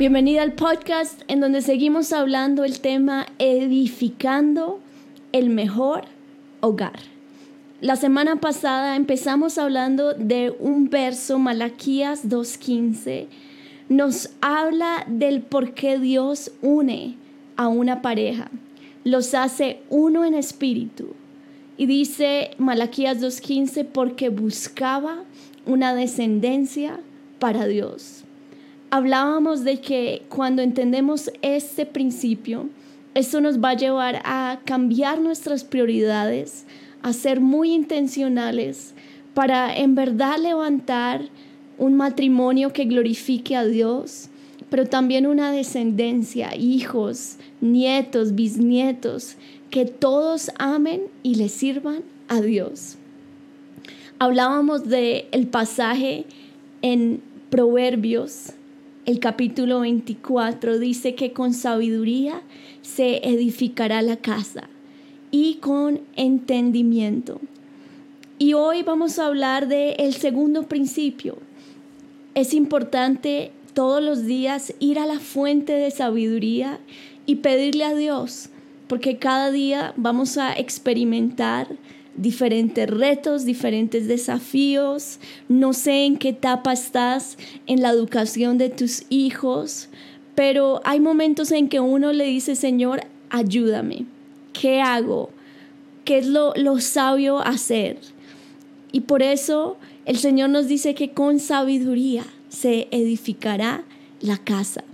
Bienvenida al podcast en donde seguimos hablando el tema edificando el mejor hogar. La semana pasada empezamos hablando de un verso, Malaquías 2.15. Nos habla del por qué Dios une a una pareja. Los hace uno en espíritu. Y dice Malaquías 2.15 porque buscaba una descendencia para Dios hablábamos de que cuando entendemos este principio, esto nos va a llevar a cambiar nuestras prioridades, a ser muy intencionales para en verdad levantar un matrimonio que glorifique a Dios, pero también una descendencia, hijos, nietos, bisnietos, que todos amen y le sirvan a Dios. Hablábamos de el pasaje en Proverbios el capítulo 24 dice que con sabiduría se edificará la casa y con entendimiento. Y hoy vamos a hablar del el segundo principio. Es importante todos los días ir a la fuente de sabiduría y pedirle a Dios, porque cada día vamos a experimentar diferentes retos, diferentes desafíos. No sé en qué etapa estás en la educación de tus hijos, pero hay momentos en que uno le dice, Señor, ayúdame. ¿Qué hago? ¿Qué es lo, lo sabio hacer? Y por eso el Señor nos dice que con sabiduría se edificará la casa.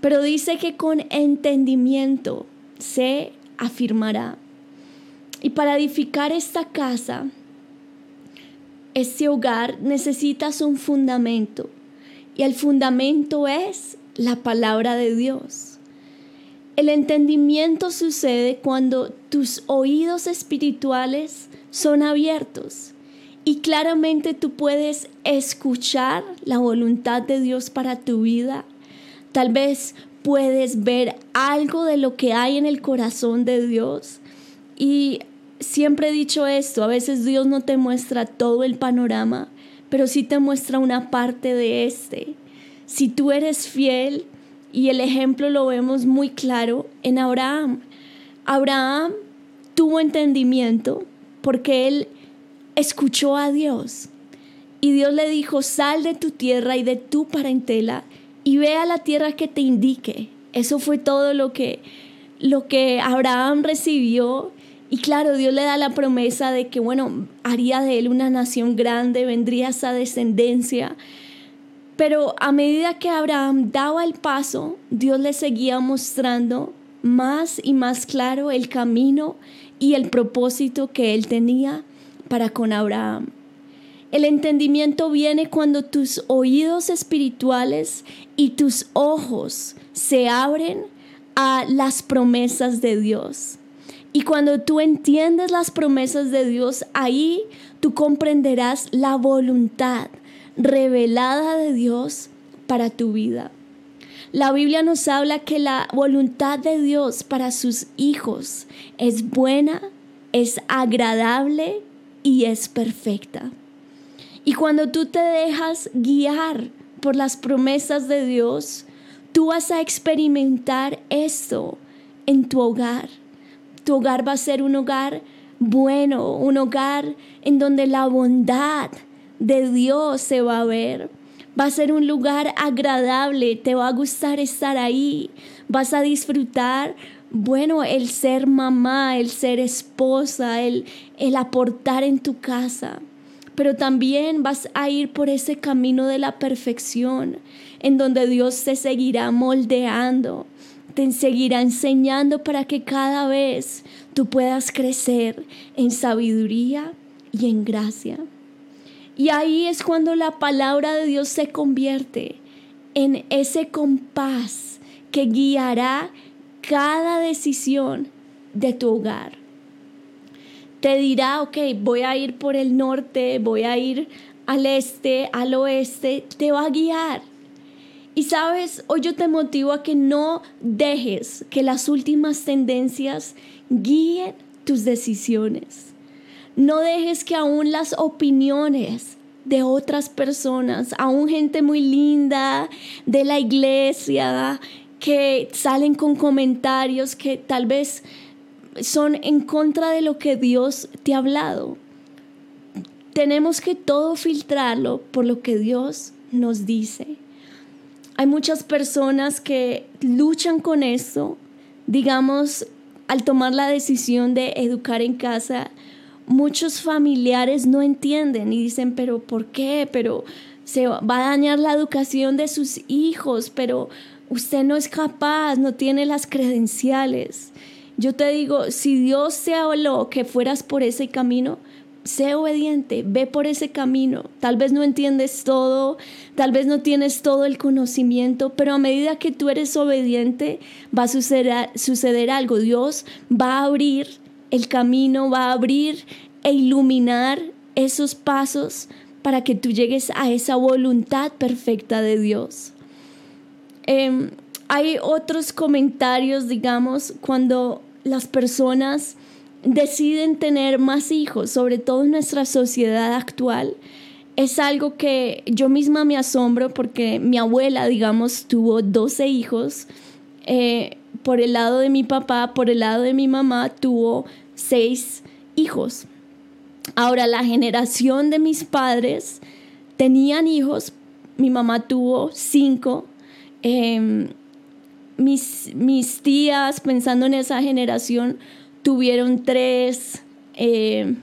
Pero dice que con entendimiento se afirmará. Y para edificar esta casa, este hogar, necesitas un fundamento. Y el fundamento es la palabra de Dios. El entendimiento sucede cuando tus oídos espirituales son abiertos y claramente tú puedes escuchar la voluntad de Dios para tu vida. Tal vez puedes ver algo de lo que hay en el corazón de Dios y siempre he dicho esto, a veces Dios no te muestra todo el panorama, pero sí te muestra una parte de este. Si tú eres fiel, y el ejemplo lo vemos muy claro en Abraham. Abraham tuvo entendimiento porque él escuchó a Dios. Y Dios le dijo, sal de tu tierra y de tu parentela y ve a la tierra que te indique. Eso fue todo lo que, lo que Abraham recibió y claro, Dios le da la promesa de que, bueno, haría de él una nación grande, vendría esa descendencia. Pero a medida que Abraham daba el paso, Dios le seguía mostrando más y más claro el camino y el propósito que él tenía para con Abraham. El entendimiento viene cuando tus oídos espirituales y tus ojos se abren a las promesas de Dios. Y cuando tú entiendes las promesas de Dios, ahí tú comprenderás la voluntad revelada de Dios para tu vida. La Biblia nos habla que la voluntad de Dios para sus hijos es buena, es agradable y es perfecta. Y cuando tú te dejas guiar por las promesas de Dios, tú vas a experimentar esto en tu hogar tu hogar va a ser un hogar bueno, un hogar en donde la bondad de Dios se va a ver. Va a ser un lugar agradable, te va a gustar estar ahí, vas a disfrutar, bueno, el ser mamá, el ser esposa, el, el aportar en tu casa. Pero también vas a ir por ese camino de la perfección, en donde Dios te seguirá moldeando, te seguirá enseñando para que cada vez tú puedas crecer en sabiduría y en gracia. Y ahí es cuando la palabra de Dios se convierte en ese compás que guiará cada decisión de tu hogar. Te dirá, ok, voy a ir por el norte, voy a ir al este, al oeste, te va a guiar y sabes, hoy yo te motivo a que no dejes que las últimas tendencias guíen tus decisiones. No dejes que aún las opiniones de otras personas, aún gente muy linda de la iglesia que salen con comentarios que tal vez son en contra de lo que Dios te ha hablado. Tenemos que todo filtrarlo por lo que Dios nos dice. Hay muchas personas que luchan con esto, digamos, al tomar la decisión de educar en casa, muchos familiares no entienden y dicen, pero ¿por qué? Pero se va a dañar la educación de sus hijos, pero usted no es capaz, no tiene las credenciales. Yo te digo, si Dios te habló que fueras por ese camino, sé obediente, ve por ese camino. Tal vez no entiendes todo, tal vez no tienes todo el conocimiento, pero a medida que tú eres obediente, va a suceder, algo. Dios va a abrir el camino, va a abrir e iluminar esos pasos para que tú llegues a esa voluntad perfecta de Dios. Em, hay otros comentarios, digamos, cuando las personas deciden tener más hijos, sobre todo en nuestra sociedad actual, es algo que yo misma me asombro porque mi abuela, digamos, tuvo 12 hijos. Eh, por el lado de mi papá, por el lado de mi mamá, tuvo seis hijos. Ahora, la generación de mis padres tenían hijos, mi mamá tuvo cinco. Em, mis, mis tías, pensando en esa generación, tuvieron tres. Eh,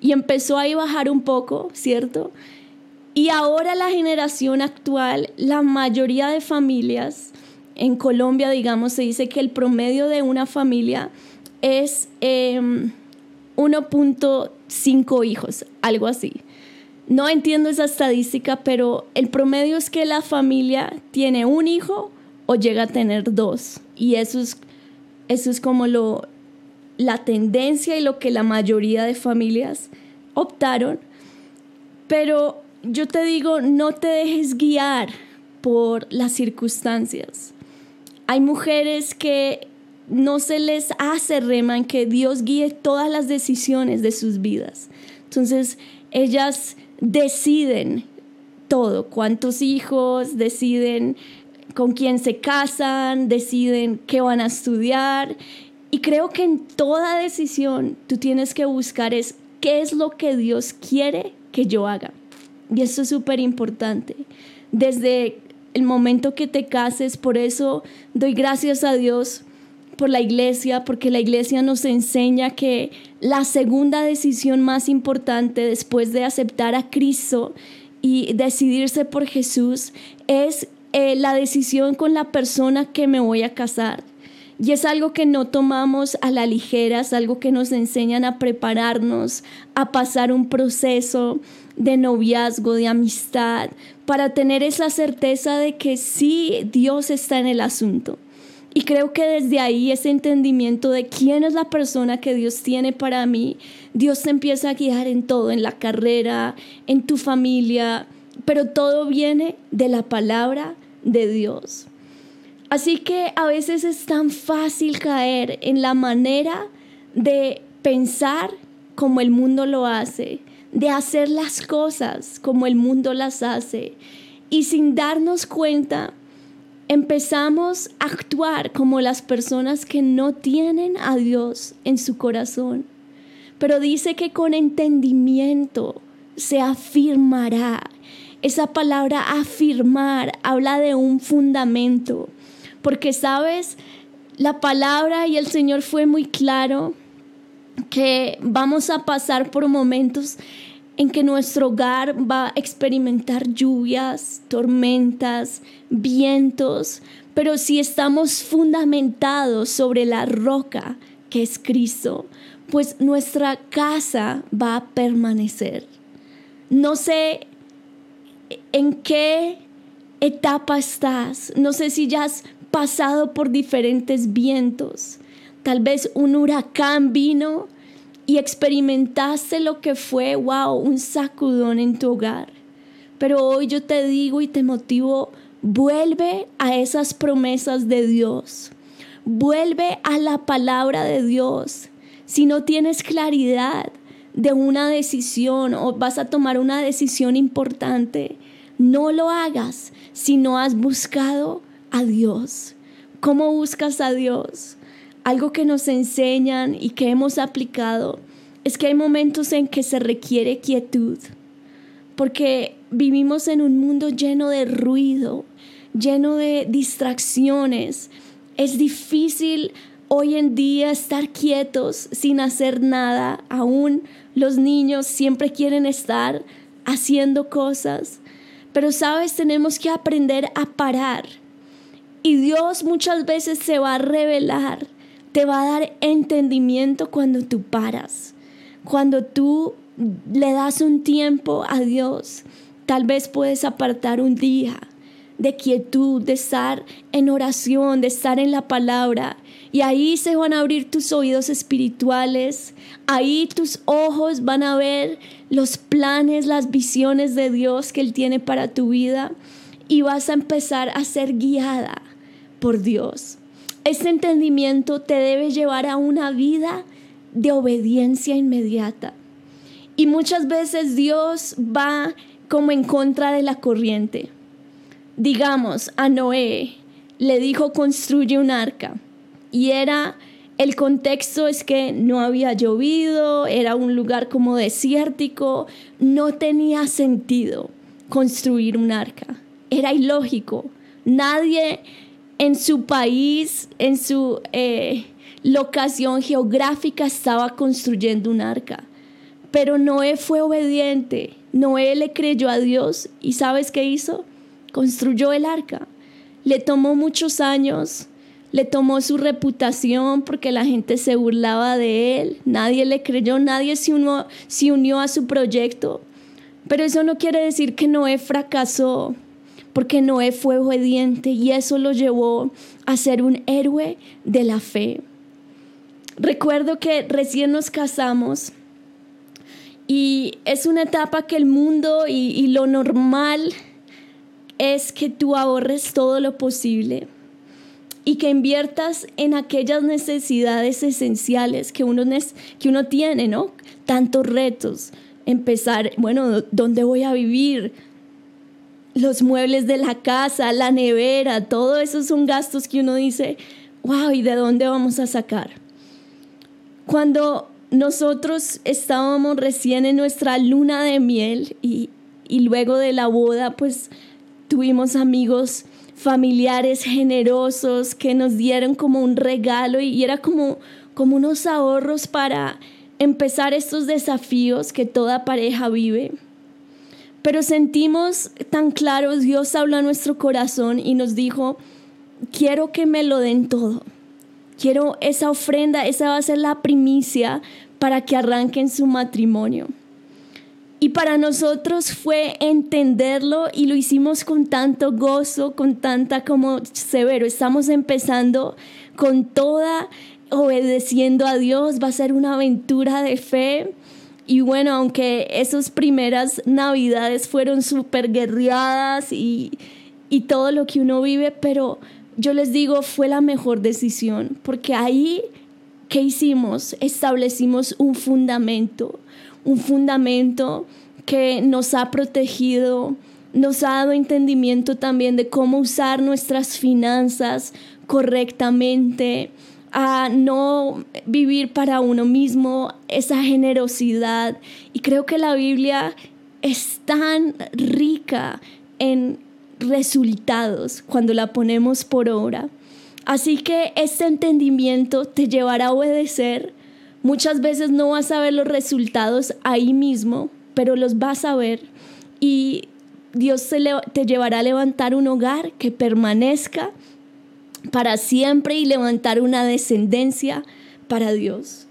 y empezó a bajar un poco, ¿cierto? Y ahora la generación actual, la mayoría de familias en Colombia, digamos, se dice que el promedio de una familia es 1.5 em, hijos, algo así. No entiendo esa estadística, pero el promedio es que la familia tiene un hijo o llega a tener dos. Y eso es, eso es como lo, la tendencia y lo que la mayoría de familias optaron. Pero yo te digo, no te dejes guiar por las circunstancias. Hay mujeres que no se les hace rema en que Dios guíe todas las decisiones de sus vidas. Entonces, ellas deciden todo, cuántos hijos, deciden con quién se casan, deciden qué van a estudiar. Y creo que en toda decisión tú tienes que buscar es qué es lo que Dios quiere que yo haga. Y eso es súper importante. Desde el momento que te cases, por eso doy gracias a Dios por la iglesia, porque la iglesia nos enseña que la segunda decisión más importante después de aceptar a Cristo y decidirse por Jesús es eh, la decisión con la persona que me voy a casar. Y es algo que no tomamos a la ligera, es algo que nos enseñan a prepararnos, a pasar un proceso de noviazgo, de amistad, para tener esa certeza de que sí, Dios está en el asunto. Y creo que desde ahí ese entendimiento de quién es la persona que Dios tiene para mí, Dios te empieza a guiar en todo, en la carrera, en tu familia, pero todo viene de la palabra de Dios. Así que a veces es tan fácil caer en la manera de pensar como el mundo lo hace, de hacer las cosas como el mundo las hace. Y sin darnos cuenta, empezamos a actuar como las personas que no tienen a Dios en su corazón. Pero dice que con entendimiento se afirmará esa palabra afirmar habla de un fundamento, porque sabes, la palabra y el Señor fue muy claro que vamos a pasar por momentos en que nuestro hogar va a experimentar lluvias, tormentas, vientos, pero si estamos fundamentados sobre la roca que es Cristo, pues nuestra casa va a permanecer. No sé en qué etapa estás. No sé si ya has pasado por diferentes vientos. Tal vez un huracán vino y experimentaste lo que fue, wow, un sacudón en tu hogar. Pero hoy yo te digo y te motivo, vuelve a esas promesas de Dios. Vuelve a la palabra de Dios. Si no tienes claridad, de una decisión o vas a tomar una decisión importante, no lo hagas si no has buscado a Dios. ¿Cómo buscas a Dios? Algo que nos enseñan y que hemos aplicado es que hay momentos en que se requiere quietud, porque vivimos en un mundo lleno de ruido, lleno de distracciones. Es difícil hoy en día estar quietos sin hacer nada. Aún los niños siempre quieren estar haciendo cosas. Pero sabes, tenemos que aprender a parar. Y Dios muchas veces se va a revelar, te va a dar entendimiento cuando tú paras. Cuando tú le das un tiempo a Dios, tal vez puedes apartar un día de quietud, de estar en oración, de estar en la palabra. Y ahí se van a abrir tus oídos espirituales, ahí tus ojos van a ver los planes, las visiones de Dios que Él tiene para tu vida y vas a empezar a ser guiada por Dios. Este entendimiento te debe llevar a una vida de obediencia inmediata. Y muchas veces Dios va como en contra de la corriente. Digamos, a Noé le dijo construye un arca y era el contexto es que no había llovido, era un lugar como desértico, no tenía sentido construir un arca, era ilógico. Nadie en su país, en su eh, locación geográfica estaba construyendo un arca. Pero Noé fue obediente, Noé le creyó a Dios y ¿sabes qué hizo? Construyó el arca. Le tomó muchos años, le tomó su reputación porque la gente se burlaba de él, nadie le creyó, nadie se unió, se unió a su proyecto. Pero eso no quiere decir que Noé fracasó, porque Noé fue obediente y eso lo llevó a ser un héroe de la fe. Recuerdo que recién nos casamos y es una etapa que el mundo y, lo normal es que tú ahorres todo lo posible y que inviertas en aquellas necesidades esenciales que uno, que uno tiene, ¿no? Tantos retos. Empezar, bueno, ¿dónde voy a vivir? Los muebles de la casa, la nevera, todo eso son gastos que uno dice, wow, ¿y de dónde vamos a sacar? Cuando nosotros estábamos recién en nuestra luna de miel y, luego de la boda pues tuvimos amigos familiares generosos que nos dieron como un regalo y, y era como, como unos ahorros para empezar estos desafíos que toda pareja vive. Pero sentimos tan claros, Dios habló a nuestro corazón y nos dijo, quiero que me lo den todo. Quiero esa ofrenda, esa va a ser la primicia para que arranquen su matrimonio. Y para nosotros fue entenderlo y lo hicimos con tanto gozo, con tanta como severo. Estamos empezando con toda obedeciendo a Dios, va a ser una aventura de fe. Y bueno, aunque esas primeras navidades fueron súper guerreadas y, y todo lo que uno vive, pero yo les digo, fue la mejor decisión, porque ahí ¿qué hicimos? Establecimos un fundamento, un fundamento que nos ha protegido, nos ha dado entendimiento también de cómo usar nuestras finanzas correctamente, a no vivir para uno mismo, esa generosidad. Y creo que la Biblia es tan rica en resultados cuando la ponemos por obra. Así que este entendimiento te llevará a obedecer. Muchas veces no vas a ver los resultados ahí mismo, pero los vas a ver y Dios te llevará a levantar un hogar que permanezca para siempre y levantar una descendencia para Dios.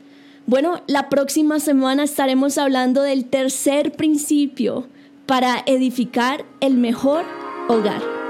Bueno, la próxima semana estaremos hablando del tercer principio para edificar el mejor hogar.